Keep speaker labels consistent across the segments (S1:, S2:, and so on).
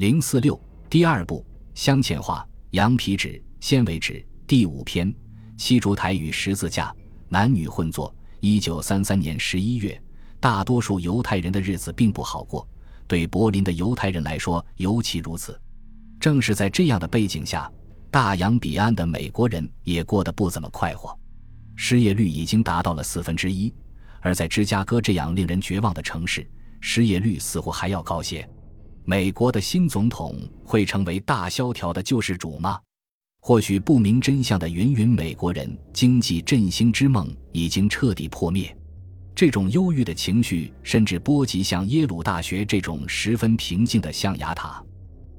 S1: 零四六第二部镶嵌画羊皮纸纤维纸第五篇七烛台与十字架男女混作。一九三三年十一月，大多数犹太人的日子并不好过，对柏林的犹太人来说尤其如此。正是在这样的背景下，大洋彼岸的美国人也过得不怎么快活，失业率已经达到了四分之一，而在芝加哥这样令人绝望的城市，失业率似乎还要高些。美国的新总统会成为大萧条的救世主吗？或许不明真相的芸芸美国人经济振兴之梦已经彻底破灭。这种忧郁的情绪甚至波及像耶鲁大学这种十分平静的象牙塔。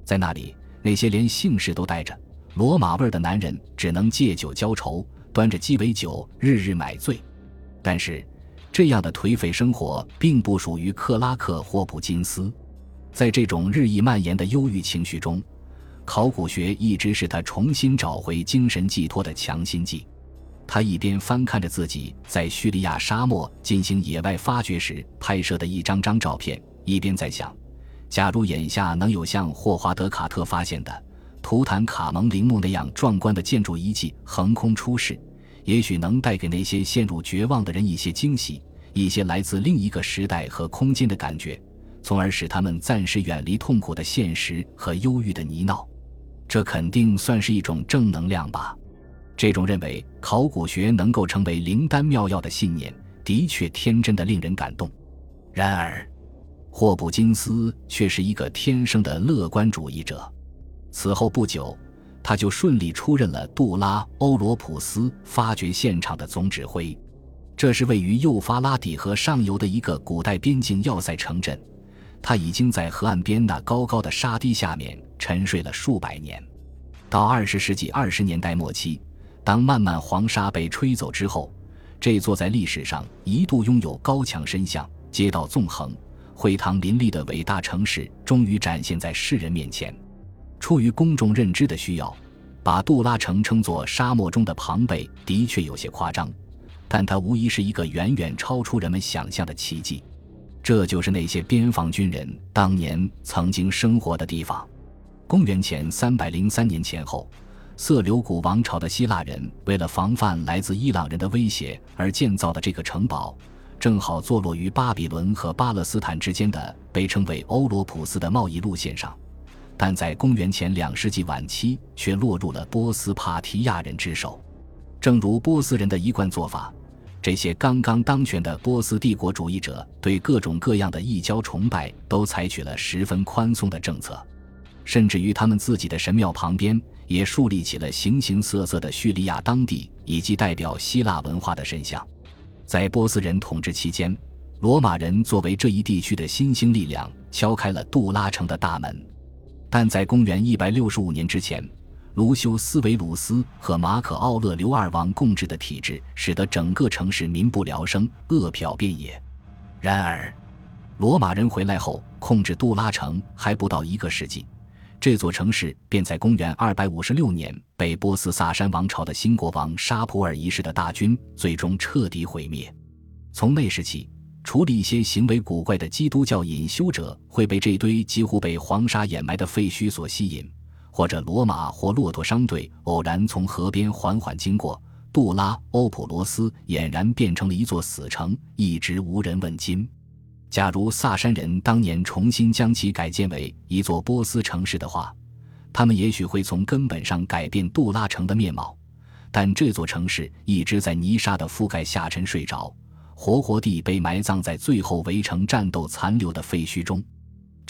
S1: 在那里，那些连姓氏都带着罗马味的男人只能借酒浇愁，端着鸡尾酒日日买醉。但是，这样的颓废生活并不属于克拉克·霍普金斯。在这种日益蔓延的忧郁情绪中，考古学一直是他重新找回精神寄托的强心剂。他一边翻看着自己在叙利亚沙漠进行野外发掘时拍摄的一张张照片，一边在想：假如眼下能有像霍华德·卡特发现的图坦卡蒙陵墓那样壮观的建筑遗迹横空出世，也许能带给那些陷入绝望的人一些惊喜，一些来自另一个时代和空间的感觉。从而使他们暂时远离痛苦的现实和忧郁的泥淖，这肯定算是一种正能量吧。这种认为考古学能够成为灵丹妙药的信念，的确天真的令人感动。然而，霍普金斯却是一个天生的乐观主义者。此后不久，他就顺利出任了杜拉欧罗普斯发掘现场的总指挥。这是位于幼发拉底河上游的一个古代边境要塞城镇。他已经在河岸边那高高的沙堤下面沉睡了数百年。到二十世纪二十年代末期，当漫漫黄沙被吹走之后，这座在历史上一度拥有高墙深巷、街道纵横、会堂林立的伟大城市，终于展现在世人面前。出于公众认知的需要，把杜拉城称作沙漠中的庞贝，的确有些夸张，但它无疑是一个远远超出人们想象的奇迹。这就是那些边防军人当年曾经生活的地方。公元前三百零三年前后，色流古王朝的希腊人为了防范来自伊朗人的威胁而建造的这个城堡，正好坐落于巴比伦和巴勒斯坦之间的被称为欧罗普斯的贸易路线上。但在公元前两世纪晚期，却落入了波斯帕提亚人之手。正如波斯人的一贯做法。这些刚刚当权的波斯帝国主义者对各种各样的异教崇拜都采取了十分宽松的政策，甚至于他们自己的神庙旁边也树立起了形形色色的叙利亚当地以及代表希腊文化的神像。在波斯人统治期间，罗马人作为这一地区的新兴力量，敲开了杜拉城的大门。但在公元一百六十五年之前。卢修斯·维鲁斯和马可·奥勒留二王共治的体制，使得整个城市民不聊生，饿殍遍野。然而，罗马人回来后，控制杜拉城还不到一个世纪，这座城市便在公元256年被波斯萨珊王朝的新国王沙普尔一世的大军最终彻底毁灭。从那时起，除了一些行为古怪的基督教隐修者会被这堆几乎被黄沙掩埋的废墟所吸引。或者罗马或骆驼商队偶然从河边缓缓经过，杜拉欧普罗斯俨然变成了一座死城，一直无人问津。假如萨珊人当年重新将其改建为一座波斯城市的话，他们也许会从根本上改变杜拉城的面貌。但这座城市一直在泥沙的覆盖下沉睡着，活活地被埋葬在最后围城战斗残留的废墟中。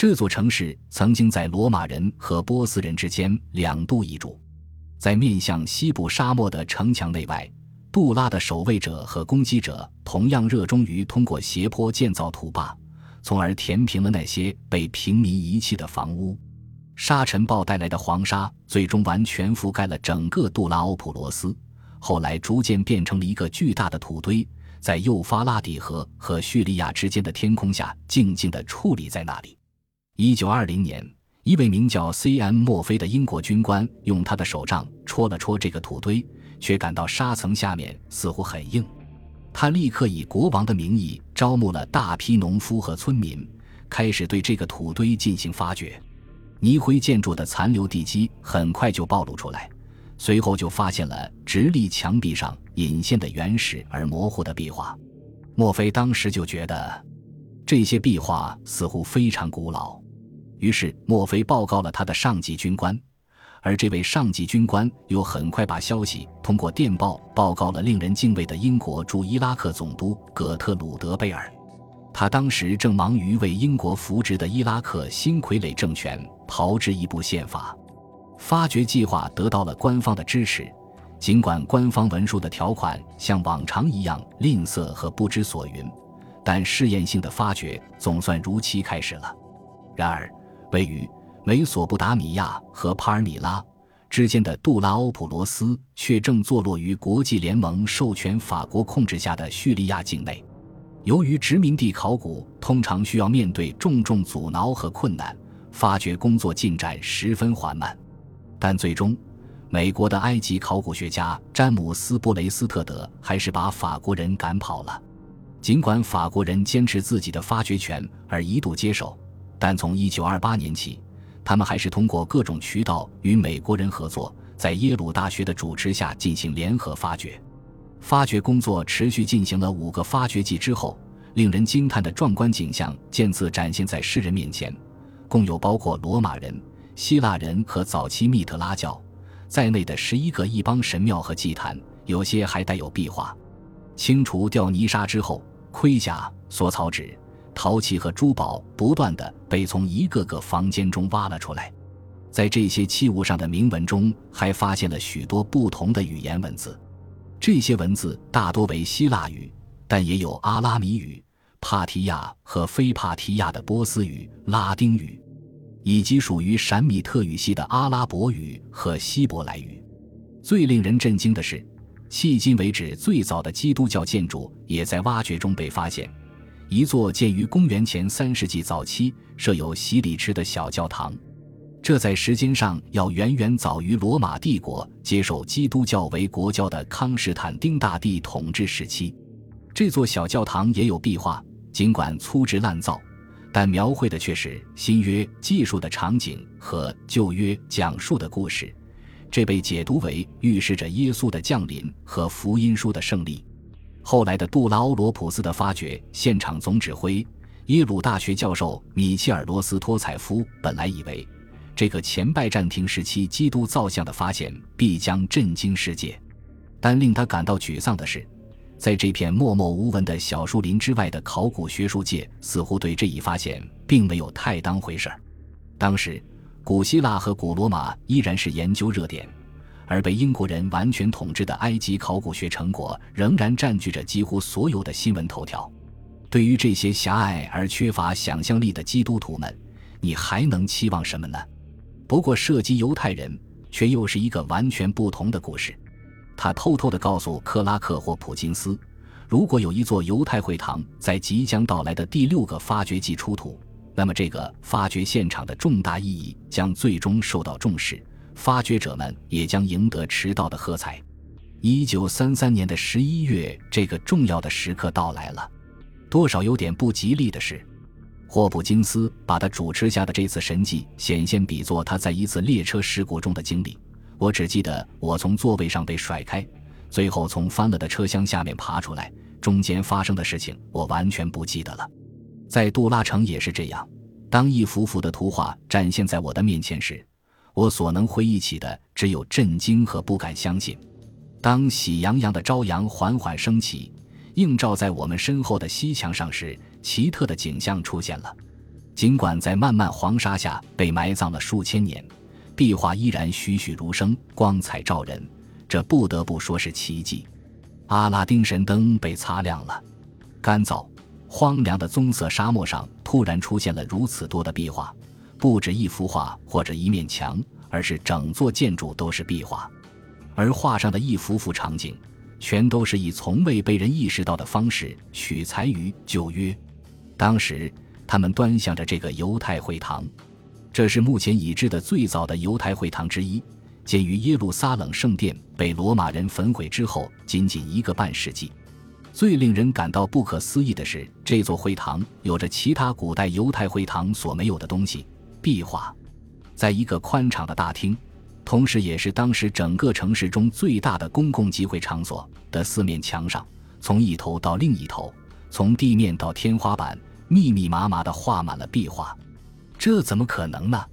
S1: 这座城市曾经在罗马人和波斯人之间两度易主，在面向西部沙漠的城墙内外，杜拉的守卫者和攻击者同样热衷于通过斜坡建造土坝，从而填平了那些被平民遗弃的房屋。沙尘暴带来的黄沙最终完全覆盖了整个杜拉欧普罗斯，后来逐渐变成了一个巨大的土堆，在幼发拉底河和叙利亚之间的天空下静静地矗立在那里。一九二零年，一位名叫 C.M. 墨菲的英国军官用他的手杖戳了戳这个土堆，却感到沙层下面似乎很硬。他立刻以国王的名义招募了大批农夫和村民，开始对这个土堆进行发掘。泥灰建筑的残留地基很快就暴露出来，随后就发现了直立墙壁上隐现的原始而模糊的壁画。墨菲当时就觉得这些壁画似乎非常古老，于是墨菲报告了他的上级军官，而这位上级军官又很快把消息通过电报报告了令人敬畏的英国驻伊拉克总督葛特鲁德·贝尔。他当时正忙于为英国扶植的伊拉克新傀儡政权炮制一部宪法，发掘计划得到了官方的支持。尽管官方文书的条款像往常一样吝啬和不知所云，但试验性的发掘总算如期开始了。然而，位于美索不达米亚和帕尔米拉之间的杜拉欧普罗斯却正坐落于国际联盟授权法国控制下的叙利亚境内。由于殖民地考古通常需要面对重重阻挠和困难，发掘工作进展十分缓慢。但最终，美国的埃及考古学家詹姆斯·布雷斯特德还是把法国人赶跑了。尽管法国人坚持自己的发掘权而一度接受，但从1928年起，他们还是通过各种渠道与美国人合作，在耶鲁大学的主持下进行联合发掘。发掘工作持续进行了五个发掘季之后，令人惊叹的壮观景象渐次展现在世人面前。共有包括罗马人、希腊人和早期密特拉教在内的十一个异邦神庙和祭坛，有些还带有壁画。清除掉泥沙之后，盔甲、缩草纸、陶器和珠宝不断的被从一个个房间中挖了出来。在这些器物上的铭文中，还发现了许多不同的语言文字。这些文字大多为希腊语，但也有阿拉米语、帕提亚和非帕提亚的波斯语、拉丁语，以及属于闪米特语系的阿拉伯语和希伯来语。最令人震惊的是，迄今为止最早的基督教建筑也在挖掘中被发现——一座建于公元前三世纪早期、设有洗礼池的小教堂。这在时间上要远远早于罗马帝国接受基督教为国教的康斯坦丁大帝统治时期。这座小教堂也有壁画，尽管粗制滥造，但描绘的却是新约记述的场景和旧约讲述的故事。这被解读为预示着耶稣的降临和福音书的胜利。后来的杜拉欧罗普斯的发掘现场总指挥耶鲁大学教授米切尔罗斯托采夫本来以为。这个前拜占庭时期基督造像的发现必将震惊世界，但令他感到沮丧的是，在这片默默无闻的小树林之外的考古学术界似乎对这一发现并没有太当回事儿。当时，古希腊和古罗马依然是研究热点，而被英国人完全统治的埃及考古学成果仍然占据着几乎所有的新闻头条。对于这些狭隘而缺乏想象力的基督徒们，你还能期望什么呢？不过，涉及犹太人却又是一个完全不同的故事。他偷偷地告诉克拉克或普金斯，如果有一座犹太会堂在即将到来的第六个发掘季出土，那么这个发掘现场的重大意义将最终受到重视，发掘者们也将赢得迟到的喝彩。一九三三年的十一月，这个重要的时刻到来了。多少有点不吉利的是。霍普金斯把他主持下的这次神迹显现比作他在一次列车事故中的经历。我只记得我从座位上被甩开，最后从翻了的车厢下面爬出来。中间发生的事情我完全不记得了。在杜拉城也是这样。当一幅幅的图画展现在我的面前时，我所能回忆起的只有震惊和不敢相信。当喜洋洋的朝阳缓缓升起，映照在我们身后的西墙上时，奇特的景象出现了，尽管在漫漫黄沙下被埋葬了数千年，壁画依然栩栩如生，光彩照人。这不得不说是奇迹。阿拉丁神灯被擦亮了，干燥、荒凉的棕色沙漠上突然出现了如此多的壁画，不止一幅画或者一面墙，而是整座建筑都是壁画，而画上的一幅幅场景，全都是以从未被人意识到的方式取材于旧约。当时，他们端详着这个犹太会堂，这是目前已知的最早的犹太会堂之一，建于耶路撒冷圣殿被罗马人焚毁之后仅仅一个半世纪。最令人感到不可思议的是，这座会堂有着其他古代犹太会堂所没有的东西——壁画。在一个宽敞的大厅，同时也是当时整个城市中最大的公共集会场所的四面墙上，从一头到另一头，从地面到天花板，密密麻麻地画满了壁画。这怎么可能呢？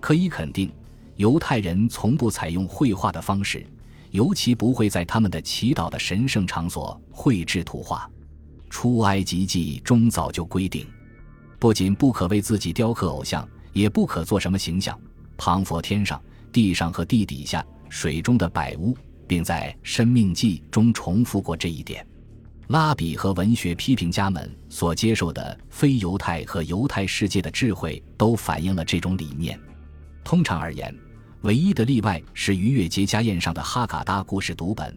S1: 可以肯定，犹太人从不采用绘画的方式，尤其不会在他们的祈祷的神圣场所绘制图画。出埃及记中早就规定，不仅不可为自己雕刻偶像，也不可做什么形象，旁佛天上、地上和地底下、水中的百物，并在《生命记》中重复过这一点。拉比和文学批评家们所接受的非犹太和犹太世界的智慧，都反映了这种理念。通常而言，唯一的例外是逾越节家宴上的哈嘎达故事读本，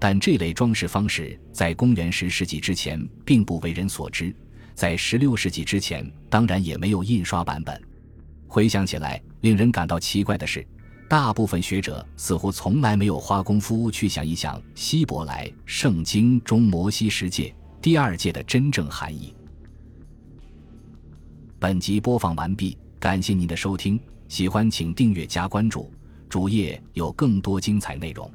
S1: 但这类装饰方式在公元十世纪之前并不为人所知，在十六世纪之前，当然也没有印刷版本。回想起来，令人感到奇怪的是。大部分学者似乎从来没有花功夫去想一想希伯来圣经中摩西世界第二诫的真正含义。本集播放完毕，感谢您的收听，喜欢请订阅加关注，主页有更多精彩内容。